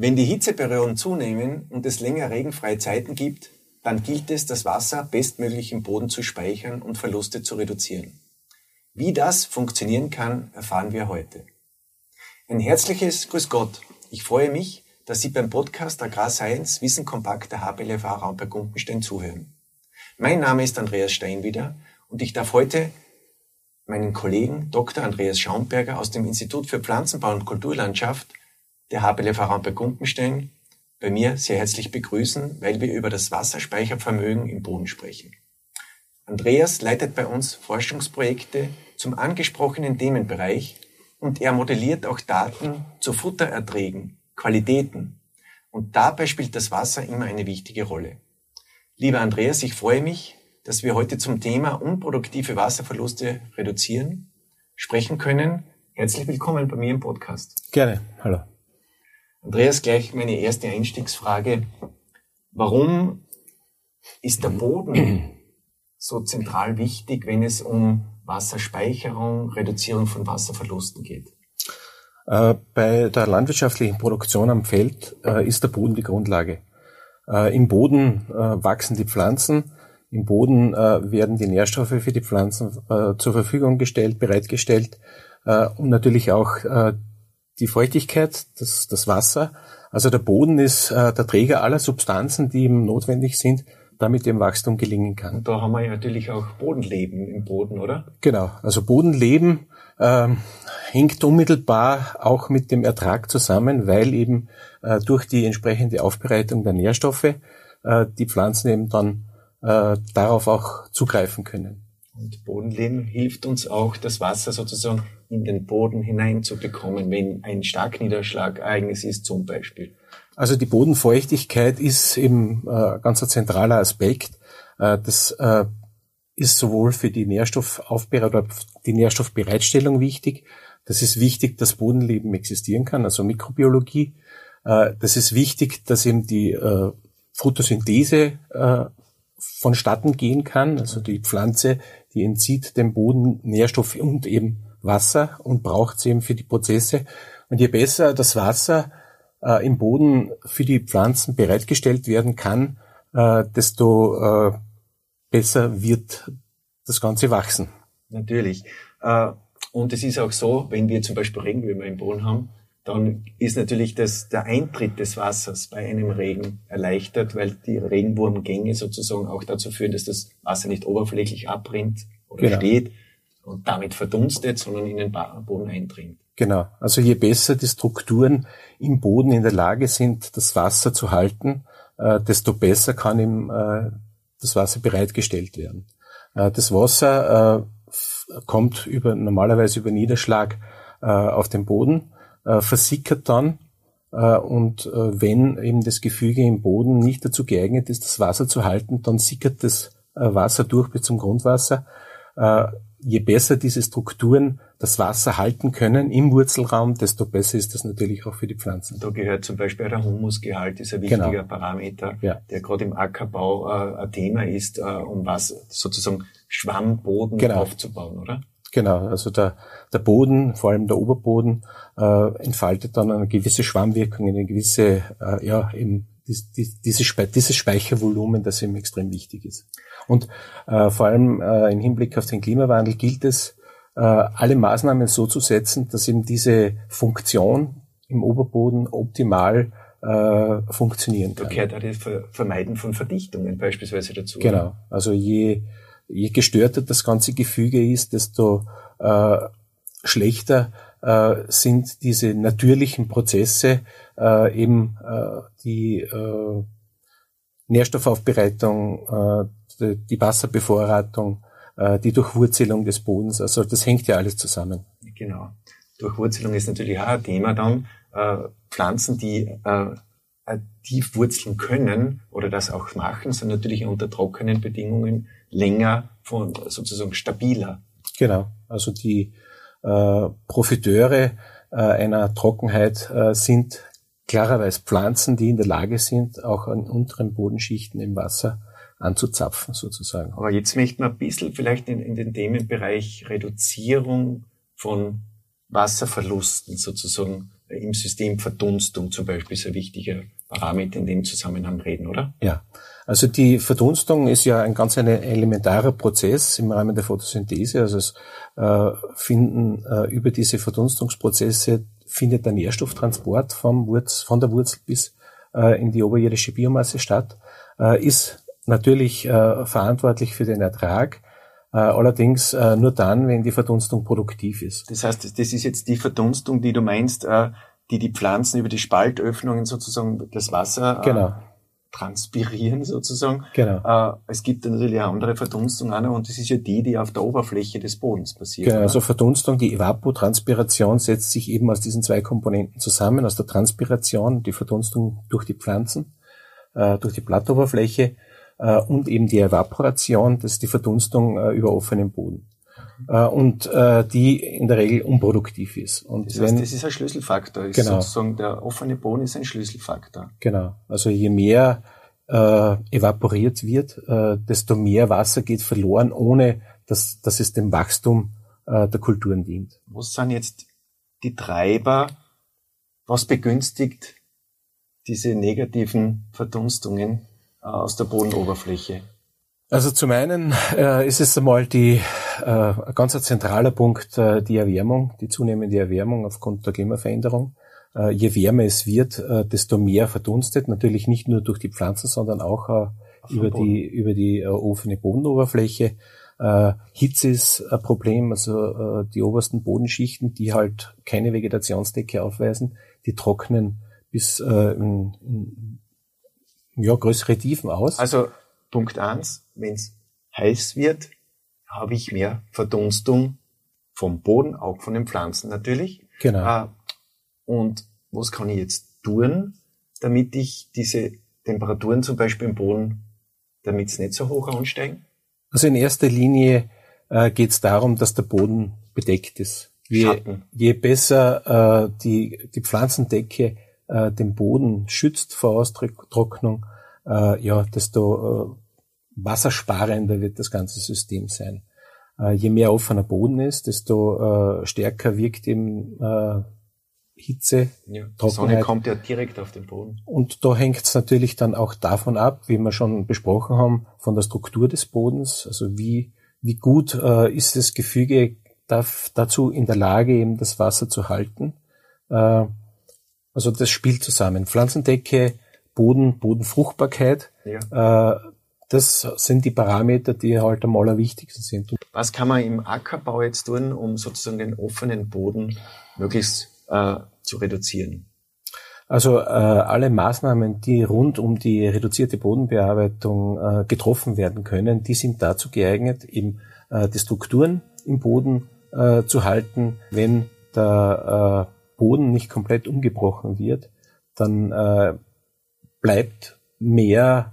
Wenn die Hitzeperioden zunehmen und es länger regenfreie Zeiten gibt, dann gilt es, das Wasser bestmöglich im Boden zu speichern und Verluste zu reduzieren. Wie das funktionieren kann, erfahren wir heute. Ein herzliches Grüß Gott. Ich freue mich, dass Sie beim Podcast Agrar Science Wissen Kompakt der Raum bei Gumpenstein zuhören. Mein Name ist Andreas Steinwieder und ich darf heute meinen Kollegen Dr. Andreas Schaumberger aus dem Institut für Pflanzenbau und Kulturlandschaft der HBLFA Raum bei Gumpenstein bei mir sehr herzlich begrüßen, weil wir über das Wasserspeichervermögen im Boden sprechen. Andreas leitet bei uns Forschungsprojekte zum angesprochenen Themenbereich und er modelliert auch Daten zu Futtererträgen, Qualitäten. Und dabei spielt das Wasser immer eine wichtige Rolle. Lieber Andreas, ich freue mich, dass wir heute zum Thema unproduktive Wasserverluste reduzieren sprechen können. Herzlich willkommen bei mir im Podcast. Gerne. Hallo. Andreas, gleich meine erste Einstiegsfrage. Warum ist der Boden so zentral wichtig, wenn es um Wasserspeicherung, Reduzierung von Wasserverlusten geht? Äh, bei der landwirtschaftlichen Produktion am Feld äh, ist der Boden die Grundlage. Äh, Im Boden wachsen die Pflanzen, im Boden werden die Nährstoffe für die Pflanzen zur Verfügung gestellt, bereitgestellt und natürlich auch die Feuchtigkeit, das, das Wasser. Also der Boden ist äh, der Träger aller Substanzen, die ihm notwendig sind, damit dem Wachstum gelingen kann. Und da haben wir ja natürlich auch Bodenleben im Boden, oder? Genau. Also Bodenleben ähm, hängt unmittelbar auch mit dem Ertrag zusammen, weil eben äh, durch die entsprechende Aufbereitung der Nährstoffe äh, die Pflanzen eben dann äh, darauf auch zugreifen können. Und Bodenleben hilft uns auch, das Wasser sozusagen in den Boden hineinzubekommen, wenn ein Starkniederschlagereignis ist zum Beispiel. Also die Bodenfeuchtigkeit ist eben äh, ganz ein zentraler Aspekt. Äh, das äh, ist sowohl für die Nährstoffaufbereitung die Nährstoffbereitstellung wichtig. Das ist wichtig, dass Bodenleben existieren kann, also Mikrobiologie. Äh, das ist wichtig, dass eben die äh, Photosynthese äh, vonstatten gehen kann. Also die Pflanze, die entzieht dem Boden Nährstoffe und eben Wasser und braucht es eben für die Prozesse. Und je besser das Wasser im Boden für die Pflanzen bereitgestellt werden kann, desto besser wird das Ganze wachsen. Natürlich. Äh, und es ist auch so, wenn wir zum Beispiel Regenwürmer im Boden haben, dann ist natürlich das, der Eintritt des Wassers bei einem Regen erleichtert, weil die Regenwurmgänge sozusagen auch dazu führen, dass das Wasser nicht oberflächlich abrinnt oder genau. steht, und damit verdunstet, sondern in den Boden eindringt. Genau. Also je besser die Strukturen im Boden in der Lage sind, das Wasser zu halten, äh, desto besser kann ihm äh, das Wasser bereitgestellt werden. Äh, das Wasser äh, kommt über, normalerweise über Niederschlag äh, auf den Boden, versickert dann und wenn eben das Gefüge im Boden nicht dazu geeignet ist, das Wasser zu halten, dann sickert das Wasser durch bis zum Grundwasser je besser diese Strukturen das Wasser halten können im Wurzelraum, desto besser ist das natürlich auch für die Pflanzen. Da gehört zum Beispiel der Humusgehalt, ist ein wichtiger genau. Parameter, ja. der gerade im Ackerbau äh, ein Thema ist, äh, um was sozusagen Schwammboden genau. aufzubauen, oder? Genau, also der, der Boden, vor allem der Oberboden, äh, entfaltet dann eine gewisse Schwammwirkung, eine gewisse, äh, ja, eben dies, dies, dieses Speichervolumen, das eben extrem wichtig ist. Und äh, vor allem äh, im Hinblick auf den Klimawandel gilt es, äh, alle Maßnahmen so zu setzen, dass eben diese Funktion im Oberboden optimal äh, funktionieren kann. Da gehört auch das Vermeiden von Verdichtungen beispielsweise dazu. Genau. Also je, je gestörter das ganze Gefüge ist, desto äh, schlechter äh, sind diese natürlichen Prozesse, äh, eben äh, die äh, Nährstoffaufbereitung, äh, die Wasserbevorratung, äh, die Durchwurzelung des Bodens. Also das hängt ja alles zusammen. Genau. Durchwurzelung ist natürlich auch ein Thema dann. Äh, Pflanzen, die äh, tief wurzeln können oder das auch machen, sind natürlich unter trockenen Bedingungen länger von sozusagen stabiler. Genau. Also die äh, Profiteure äh, einer Trockenheit äh, sind klarerweise Pflanzen, die in der Lage sind, auch an unteren Bodenschichten im Wasser anzuzapfen sozusagen. Aber jetzt möchten wir ein bisschen vielleicht in, in den Themenbereich Reduzierung von Wasserverlusten sozusagen im System Verdunstung zum Beispiel ist ein wichtiger Parameter in dem Zusammenhang reden, oder? Ja. Also die Verdunstung ist ja ein ganz ein elementarer Prozess im Rahmen der Photosynthese. Also es äh, finden äh, über diese Verdunstungsprozesse findet der Nährstofftransport vom Wurz, von der Wurzel bis äh, in die oberirdische Biomasse statt, äh, ist natürlich äh, verantwortlich für den Ertrag, äh, allerdings äh, nur dann, wenn die Verdunstung produktiv ist. Das heißt, das ist jetzt die Verdunstung, die du meinst, äh, die die Pflanzen über die Spaltöffnungen sozusagen das Wasser genau. transpirieren sozusagen. Genau. es gibt natürlich eine andere Verdunstung noch, und das ist ja die, die auf der Oberfläche des Bodens passiert. Genau, also Verdunstung, die Evapotranspiration setzt sich eben aus diesen zwei Komponenten zusammen, aus der Transpiration, die Verdunstung durch die Pflanzen, durch die Blattoberfläche äh, und eben die Evaporation, das ist die Verdunstung äh, über offenem Boden. Äh, und äh, die in der Regel unproduktiv ist. Und das, heißt, wenn, das ist ein Schlüsselfaktor. Ist genau. Sozusagen der offene Boden ist ein Schlüsselfaktor. Genau. Also je mehr äh, evaporiert wird, äh, desto mehr Wasser geht verloren, ohne dass, dass es dem Wachstum äh, der Kulturen dient. Was sind jetzt die Treiber? Was begünstigt diese negativen Verdunstungen aus der Bodenoberfläche? Also zum einen äh, ist es einmal die äh, ein ganz zentraler Punkt äh, die Erwärmung, die zunehmende Erwärmung aufgrund der Klimaveränderung. Äh, je wärmer es wird, äh, desto mehr verdunstet. Natürlich nicht nur durch die Pflanzen, sondern auch äh, über, die, über die äh, offene Bodenoberfläche. Äh, Hitze ist ein Problem, also äh, die obersten Bodenschichten, die halt keine Vegetationsdecke aufweisen, die trocknen bis äh, in, in ja, größere Tiefen aus. Also Punkt eins, wenn es heiß wird, habe ich mehr Verdunstung vom Boden, auch von den Pflanzen natürlich. Genau. Äh, und was kann ich jetzt tun, damit ich diese Temperaturen zum Beispiel im Boden, damit es nicht so hoch ansteigen? Also in erster Linie äh, geht es darum, dass der Boden bedeckt ist. Je, je besser äh, die, die Pflanzendecke äh, den Boden schützt vor Austrocknung, äh, ja, desto äh, wassersparender wird das ganze System sein. Äh, je mehr offener Boden ist, desto äh, stärker wirkt eben äh, Hitze, ja, die Sonne kommt ja direkt auf den Boden. Und da hängt es natürlich dann auch davon ab, wie wir schon besprochen haben, von der Struktur des Bodens, also wie, wie gut äh, ist das Gefüge darf, dazu in der Lage, eben das Wasser zu halten. Äh, also das spielt zusammen. Pflanzendecke, Boden, Bodenfruchtbarkeit. Ja. Äh, das sind die Parameter, die halt am allerwichtigsten sind. Was kann man im Ackerbau jetzt tun, um sozusagen den offenen Boden möglichst äh, zu reduzieren? Also äh, alle Maßnahmen, die rund um die reduzierte Bodenbearbeitung äh, getroffen werden können, die sind dazu geeignet, eben äh, die Strukturen im Boden äh, zu halten. Wenn der äh, Boden nicht komplett umgebrochen wird, dann äh, bleibt mehr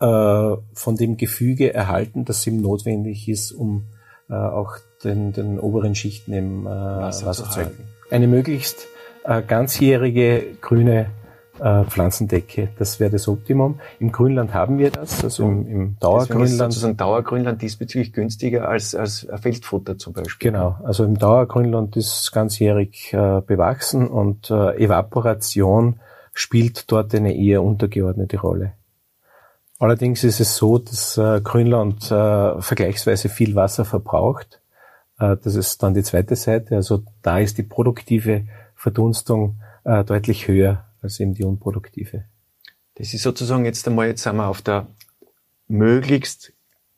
äh, von dem Gefüge erhalten, das ihm notwendig ist, um äh, auch den, den oberen Schichten im äh, Wasser, Wasser zu halten. Eine möglichst äh, ganzjährige grüne äh, Pflanzendecke. Das wäre das Optimum. Im Grünland haben wir das, also im, im Dauergrünland. Ist sozusagen Dauergrünland diesbezüglich günstiger als, als Feldfutter zum Beispiel. Genau, also im Dauergrünland ist ganzjährig äh, bewachsen und äh, Evaporation spielt dort eine eher untergeordnete Rolle. Allerdings ist es so, dass äh, Grünland äh, vergleichsweise viel Wasser verbraucht. Äh, das ist dann die zweite Seite. Also da ist die produktive Verdunstung äh, deutlich höher als eben die unproduktive. Das ist sozusagen jetzt einmal, jetzt sind wir auf der möglichst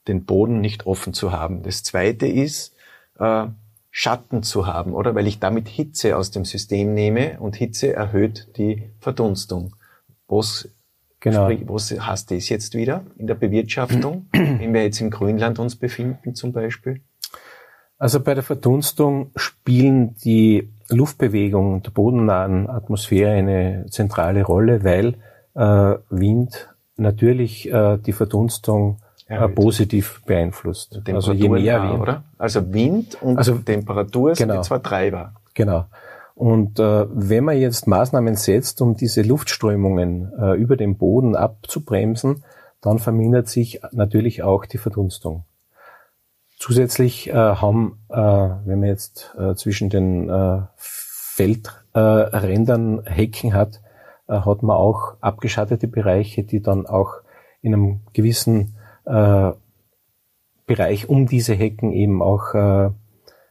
den Boden nicht offen zu haben. Das zweite ist, äh, Schatten zu haben, oder? Weil ich damit Hitze aus dem System nehme und Hitze erhöht die Verdunstung. Was, genau. sprich, was heißt das jetzt wieder in der Bewirtschaftung, wenn wir jetzt im Grünland uns befinden zum Beispiel? Also bei der Verdunstung spielen die Luftbewegung der bodennahen Atmosphäre eine zentrale Rolle, weil äh, Wind natürlich äh, die Verdunstung äh, positiv beeinflusst. Also je mehr Wind, oder? Also Wind und also, Temperatur sind genau, die zwei Treiber. Genau. Und äh, wenn man jetzt Maßnahmen setzt, um diese Luftströmungen äh, über den Boden abzubremsen, dann vermindert sich natürlich auch die Verdunstung. Zusätzlich äh, haben, äh, wenn man jetzt äh, zwischen den äh, Feldrändern Hecken hat, äh, hat man auch abgeschattete Bereiche, die dann auch in einem gewissen äh, Bereich um diese Hecken eben auch äh,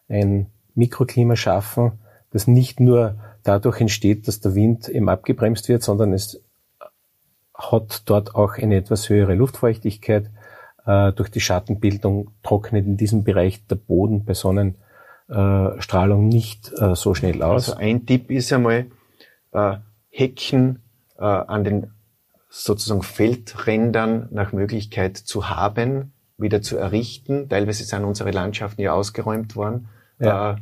ein Mikroklima schaffen, das nicht nur dadurch entsteht, dass der Wind eben abgebremst wird, sondern es hat dort auch eine etwas höhere Luftfeuchtigkeit. Äh, durch die Schattenbildung trocknet in diesem Bereich der Boden bei Sonnenstrahlung nicht äh, so schnell aus. Also ein Tipp ist einmal, äh, Hecken äh, an den sozusagen Feldrändern nach Möglichkeit zu haben, wieder zu errichten. Teilweise sind unsere Landschaften ja ausgeräumt worden. Ja. Äh,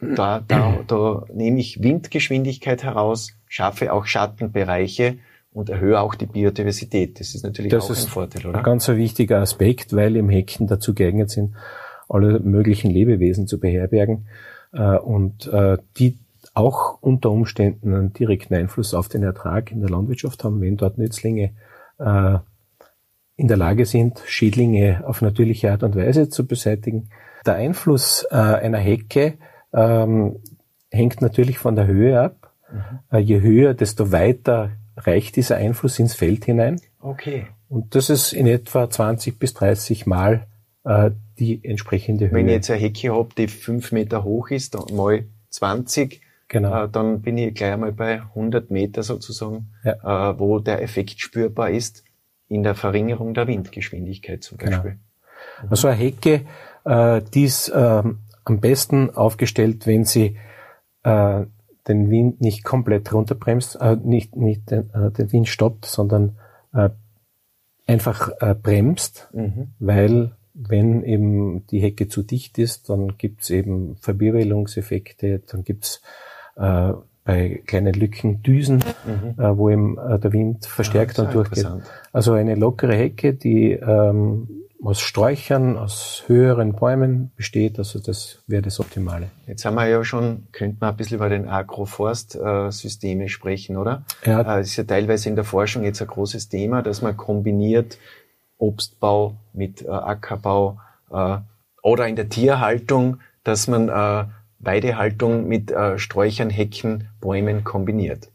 da, da, da nehme ich Windgeschwindigkeit heraus, schaffe auch Schattenbereiche und erhöhe auch die Biodiversität. Das ist natürlich das auch ist ein Vorteil, oder? Ein ganz wichtiger Aspekt, weil im Hecken dazu geeignet sind, alle möglichen Lebewesen zu beherbergen äh, und äh, die auch unter Umständen einen direkten Einfluss auf den Ertrag in der Landwirtschaft haben, wenn dort Nützlinge äh, in der Lage sind, Schädlinge auf natürliche Art und Weise zu beseitigen. Der Einfluss äh, einer Hecke ähm, hängt natürlich von der Höhe ab. Mhm. Äh, je höher, desto weiter reicht dieser Einfluss ins Feld hinein. Okay. Und das ist in etwa 20 bis 30 Mal äh, die entsprechende Höhe. Wenn ich jetzt eine Hecke habe, die fünf Meter hoch ist, dann mal 20, genau. äh, dann bin ich gleich einmal bei 100 Meter sozusagen, ja. äh, wo der Effekt spürbar ist in der Verringerung der Windgeschwindigkeit zum genau. Beispiel. Genau. Also eine Hecke, äh, die ist äh, am besten aufgestellt, wenn sie äh, den Wind nicht komplett runterbremst, äh, nicht, nicht den, äh, den Wind stoppt, sondern äh, einfach äh, bremst, mhm. weil wenn eben die Hecke zu dicht ist, dann gibt's eben Verwirbelungseffekte, dann gibt's äh, bei kleinen Lücken Düsen, mhm. äh, wo eben äh, der Wind verstärkt ja, dann durchgeht. Also eine lockere Hecke, die ähm, aus Sträuchern, aus höheren Bäumen besteht. Also das wäre das Optimale. Jetzt haben wir ja schon, könnte man ein bisschen über den Agroforst-Systeme sprechen, oder? Ja. Das äh, ist ja teilweise in der Forschung jetzt ein großes Thema, dass man kombiniert Obstbau mit äh, Ackerbau äh, oder in der Tierhaltung, dass man Weidehaltung mit Sträuchern, Hecken, Bäumen kombiniert.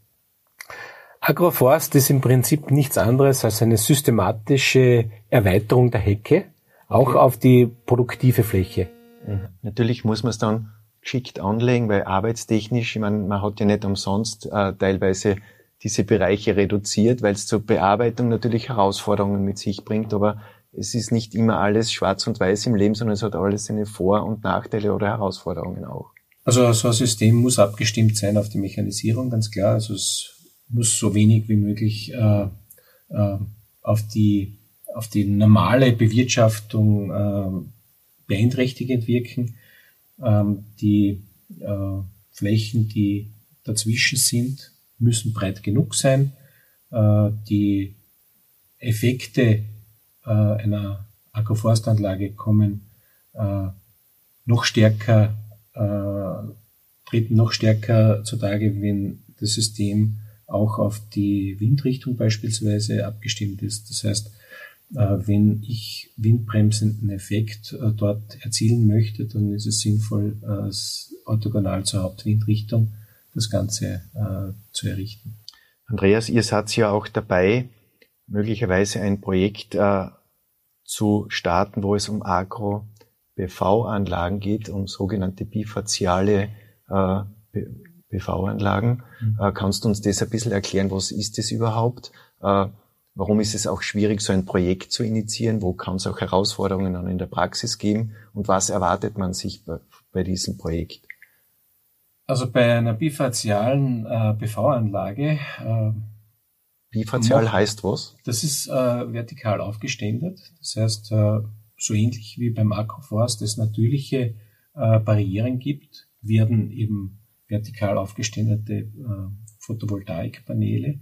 Agroforst ist im Prinzip nichts anderes als eine systematische Erweiterung der Hecke, auch auf die produktive Fläche. Mhm. Natürlich muss man es dann geschickt anlegen, weil arbeitstechnisch, ich meine, man hat ja nicht umsonst äh, teilweise diese Bereiche reduziert, weil es zur Bearbeitung natürlich Herausforderungen mit sich bringt, aber es ist nicht immer alles schwarz und weiß im Leben, sondern es hat alles seine Vor- und Nachteile oder Herausforderungen auch. Also so ein System muss abgestimmt sein auf die Mechanisierung, ganz klar. Also es muss so wenig wie möglich äh, äh, auf die auf die normale Bewirtschaftung äh, beeinträchtigend wirken. Ähm, die äh, Flächen, die dazwischen sind, müssen breit genug sein. Äh, die Effekte äh, einer Agroforstanlage kommen noch stärker, äh, treten noch stärker zutage, wenn das System auch auf die Windrichtung beispielsweise abgestimmt ist. Das heißt, äh, wenn ich windbremsenden Effekt äh, dort erzielen möchte, dann ist es sinnvoll, orthogonal zur Hauptwindrichtung das Ganze äh, zu errichten. Andreas, ihr seid ja auch dabei, möglicherweise ein Projekt zu starten, wo es um Agro-BV-Anlagen geht, um sogenannte bifaziale PV-Anlagen. Mhm. Äh, kannst du uns das ein bisschen erklären? Was ist das überhaupt? Äh, warum ist es auch schwierig, so ein Projekt zu initiieren? Wo kann es auch Herausforderungen dann in der Praxis geben? Und was erwartet man sich bei, bei diesem Projekt? Also bei einer bifazialen äh, PV-Anlage. Äh, Bifazial heißt was? Das ist äh, vertikal aufgeständert. Das heißt, äh, so ähnlich wie beim Agroforst es natürliche äh, Barrieren gibt, werden eben vertikal aufgestellte äh, Photovoltaikpaneele,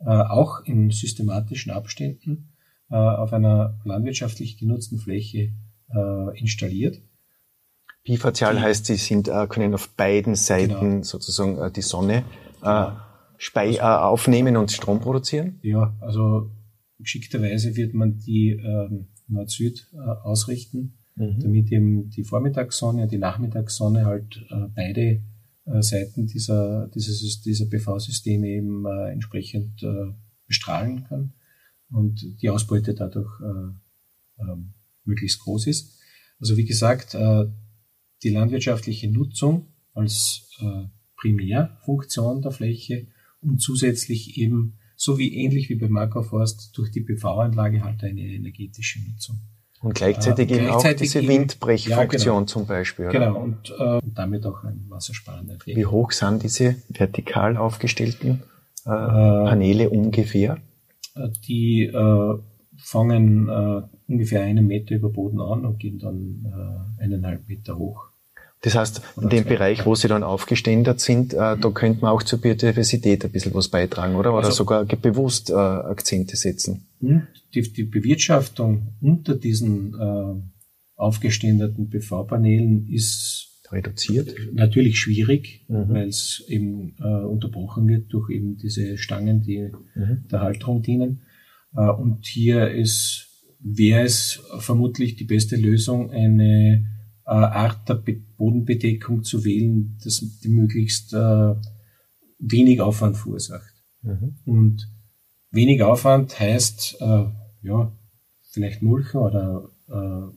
äh, auch in systematischen Abständen äh, auf einer landwirtschaftlich genutzten Fläche äh, installiert. Bifazial die, heißt, sie sind, äh, können auf beiden Seiten genau. sozusagen die Sonne genau. spei also, aufnehmen und Strom produzieren? Ja, also geschickterweise wird man die ähm, Nord-Süd äh, ausrichten, mhm. damit eben die Vormittagssonne und die Nachmittagssonne halt äh, beide äh, Seiten dieser, dieses, dieser PV-Systeme eben entsprechend bestrahlen kann und die Ausbeute dadurch äh, äh, möglichst groß ist. Also wie gesagt, die landwirtschaftliche Nutzung als Primärfunktion der Fläche und zusätzlich eben, so wie ähnlich wie beim Makroforst, durch die PV-Anlage halt eine energetische Nutzung. Und gleichzeitig äh, eben gleichzeitig auch diese Windbrechfunktion ja, genau. zum Beispiel. Oder? Genau, und, äh, damit auch ein wassersparender Effekt. Wie hoch sind diese vertikal aufgestellten äh, Paneele ungefähr? Äh, die äh, fangen äh, ungefähr einen Meter über Boden an und gehen dann äh, eineinhalb Meter hoch. Das heißt, in dem Bereich, wo sie dann aufgeständert sind, äh, da könnte man auch zur Biodiversität ein bisschen was beitragen, oder? Oder also, sogar bewusst äh, Akzente setzen. Hm? Die, die Bewirtschaftung unter diesen äh, aufgeständerten PV-Paneelen ist reduziert. Natürlich schwierig, mhm. weil es eben äh, unterbrochen wird durch eben diese Stangen, die mhm. der Halterung dienen. Äh, und hier ist, wäre es vermutlich die beste Lösung, eine äh, Art der Bodenbedeckung zu wählen, das die möglichst äh, wenig Aufwand verursacht. Mhm. Und wenig Aufwand heißt, äh, ja, vielleicht mulchen oder äh,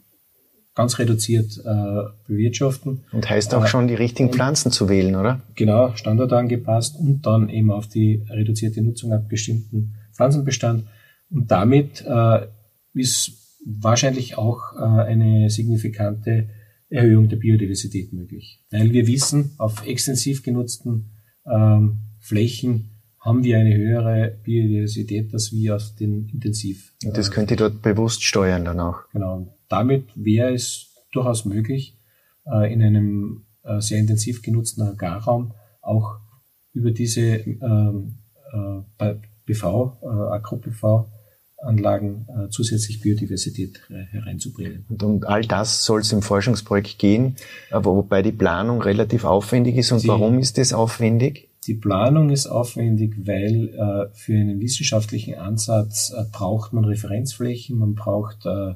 ganz reduziert äh, bewirtschaften. Und heißt auch äh, schon, die richtigen Pflanzen zu wählen, oder? Genau, standardangepasst und dann eben auf die reduzierte Nutzung abgestimmten Pflanzenbestand. Und damit äh, ist wahrscheinlich auch äh, eine signifikante Erhöhung der Biodiversität möglich. Weil wir wissen, auf extensiv genutzten ähm, Flächen haben wir eine höhere Biodiversität als wir auf den intensiv. Und das äh, könnt ihr dort bewusst steuern dann auch. Genau. Damit wäre es durchaus möglich, äh, in einem äh, sehr intensiv genutzten Agrarraum auch über diese ähm, äh, BV, äh, Agro-PV, Anlagen äh, zusätzlich Biodiversität äh, hereinzubringen. Und um all das soll es im Forschungsprojekt gehen, aber wobei die Planung relativ aufwendig ist. Und die, warum ist das aufwendig? Die Planung ist aufwendig, weil äh, für einen wissenschaftlichen Ansatz äh, braucht man Referenzflächen, man braucht äh,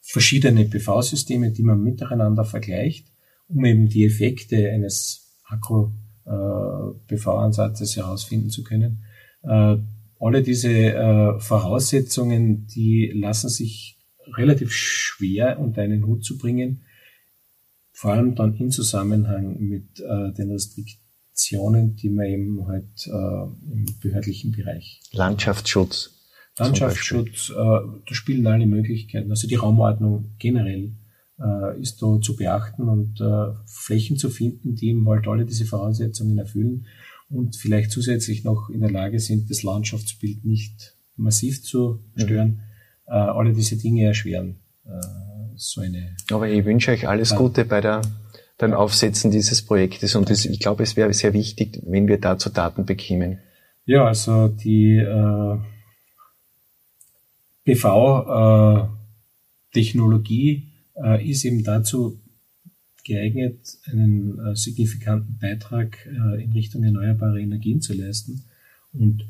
verschiedene PV-Systeme, die man miteinander vergleicht, um eben die Effekte eines Akku-PV-Ansatzes äh, herausfinden zu können. Alle diese äh, Voraussetzungen, die lassen sich relativ schwer unter einen Hut zu bringen, vor allem dann in Zusammenhang mit äh, den Restriktionen, die man eben halt äh, im behördlichen Bereich. Landschaftsschutz. Landschaftsschutz, äh, da spielen alle Möglichkeiten. Also die Raumordnung generell äh, ist da zu beachten und äh, Flächen zu finden, die eben halt alle diese Voraussetzungen erfüllen und vielleicht zusätzlich noch in der Lage sind, das Landschaftsbild nicht massiv zu stören. Mhm. Äh, alle diese Dinge erschweren äh, so eine. Aber ich wünsche euch alles Plan. Gute bei der beim Aufsetzen dieses Projektes und das, ich glaube, es wäre sehr wichtig, wenn wir dazu Daten bekämen. Ja, also die äh, PV-Technologie äh, ist eben dazu geeignet, einen äh, signifikanten Beitrag äh, in Richtung erneuerbare Energien zu leisten. Und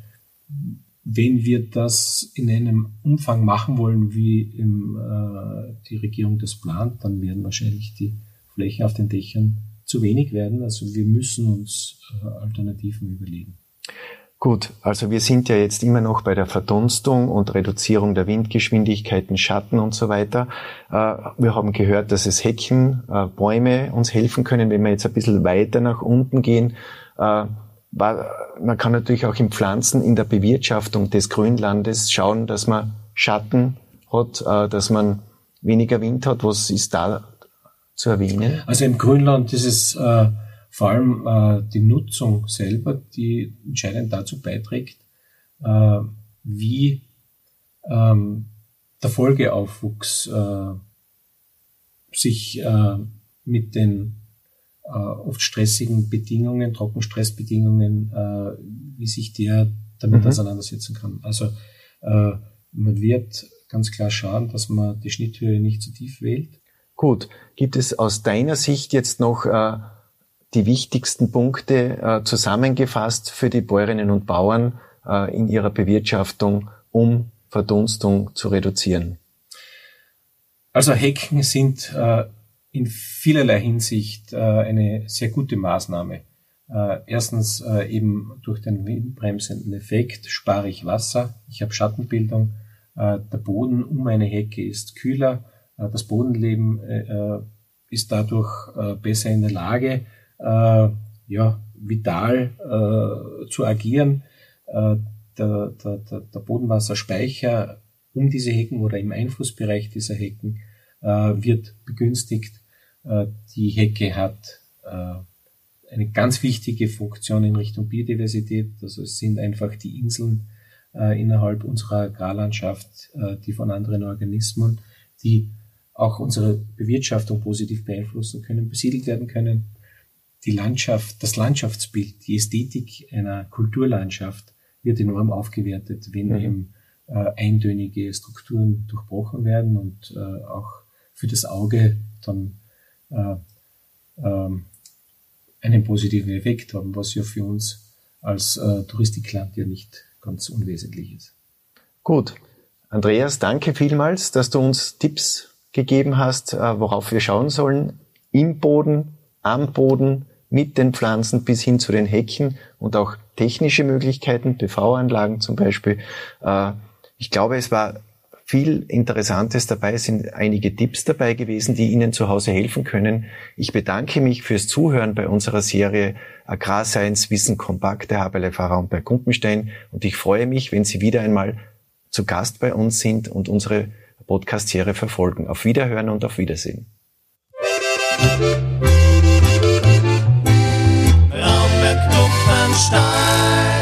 wenn wir das in einem Umfang machen wollen, wie im, äh, die Regierung das plant, dann werden wahrscheinlich die Flächen auf den Dächern zu wenig werden. Also wir müssen uns äh, Alternativen überlegen. Gut, also wir sind ja jetzt immer noch bei der Verdunstung und Reduzierung der Windgeschwindigkeiten, Schatten und so weiter. Äh, wir haben gehört, dass es Hecken, äh, Bäume uns helfen können, wenn wir jetzt ein bisschen weiter nach unten gehen. Äh, man kann natürlich auch in Pflanzen in der Bewirtschaftung des Grünlandes schauen, dass man Schatten hat, dass man weniger Wind hat. Was ist da zu erwähnen? Also im Grünland ist es vor allem äh, die Nutzung selber, die entscheidend dazu beiträgt, äh, wie ähm, der Folgeaufwuchs äh, sich äh, mit den äh, oft stressigen Bedingungen, Trockenstressbedingungen, äh, wie sich der damit mhm. auseinandersetzen kann. Also äh, man wird ganz klar schauen, dass man die Schnitthöhe nicht zu tief wählt. Gut. Gibt es aus deiner Sicht jetzt noch äh, die wichtigsten Punkte äh, zusammengefasst für die Bäuerinnen und Bauern äh, in ihrer Bewirtschaftung, um Verdunstung zu reduzieren? Also Hecken sind äh, in vielerlei Hinsicht äh, eine sehr gute Maßnahme. Äh, erstens äh, eben durch den windbremsenden Effekt spare ich Wasser, ich habe Schattenbildung, der Boden um eine Hecke ist kühler, das Bodenleben ist dadurch besser in der Lage, ja, vital zu agieren. Der, der, der Bodenwasserspeicher um diese Hecken oder im Einflussbereich dieser Hecken wird begünstigt. Die Hecke hat eine ganz wichtige Funktion in Richtung Biodiversität. Also es sind einfach die Inseln äh, innerhalb unserer Agrarlandschaft, äh, die von anderen Organismen, die auch unsere Bewirtschaftung positiv beeinflussen können, besiedelt werden können. Die Landschaft, das Landschaftsbild, die Ästhetik einer Kulturlandschaft wird enorm aufgewertet, wenn mhm. eben äh, eintönige Strukturen durchbrochen werden und äh, auch für das Auge dann äh, ähm, einen positiven Effekt haben, was ja für uns als äh, Touristikland ja nicht ganz unwesentlich ist. Gut. Andreas, danke vielmals, dass du uns Tipps gegeben hast, äh, worauf wir schauen sollen. Im Boden, am Boden, mit den Pflanzen bis hin zu den Hecken und auch technische Möglichkeiten, PV-Anlagen zum Beispiel. Äh, ich glaube, es war viel Interessantes dabei, es sind einige Tipps dabei gewesen, die Ihnen zu Hause helfen können. Ich bedanke mich fürs Zuhören bei unserer Serie Agrarscience Wissen Kompakt der Haberle Raum bei Gumpenstein und ich freue mich, wenn Sie wieder einmal zu Gast bei uns sind und unsere Podcast-Serie verfolgen. Auf Wiederhören und auf Wiedersehen. Raumberg Gumpenstein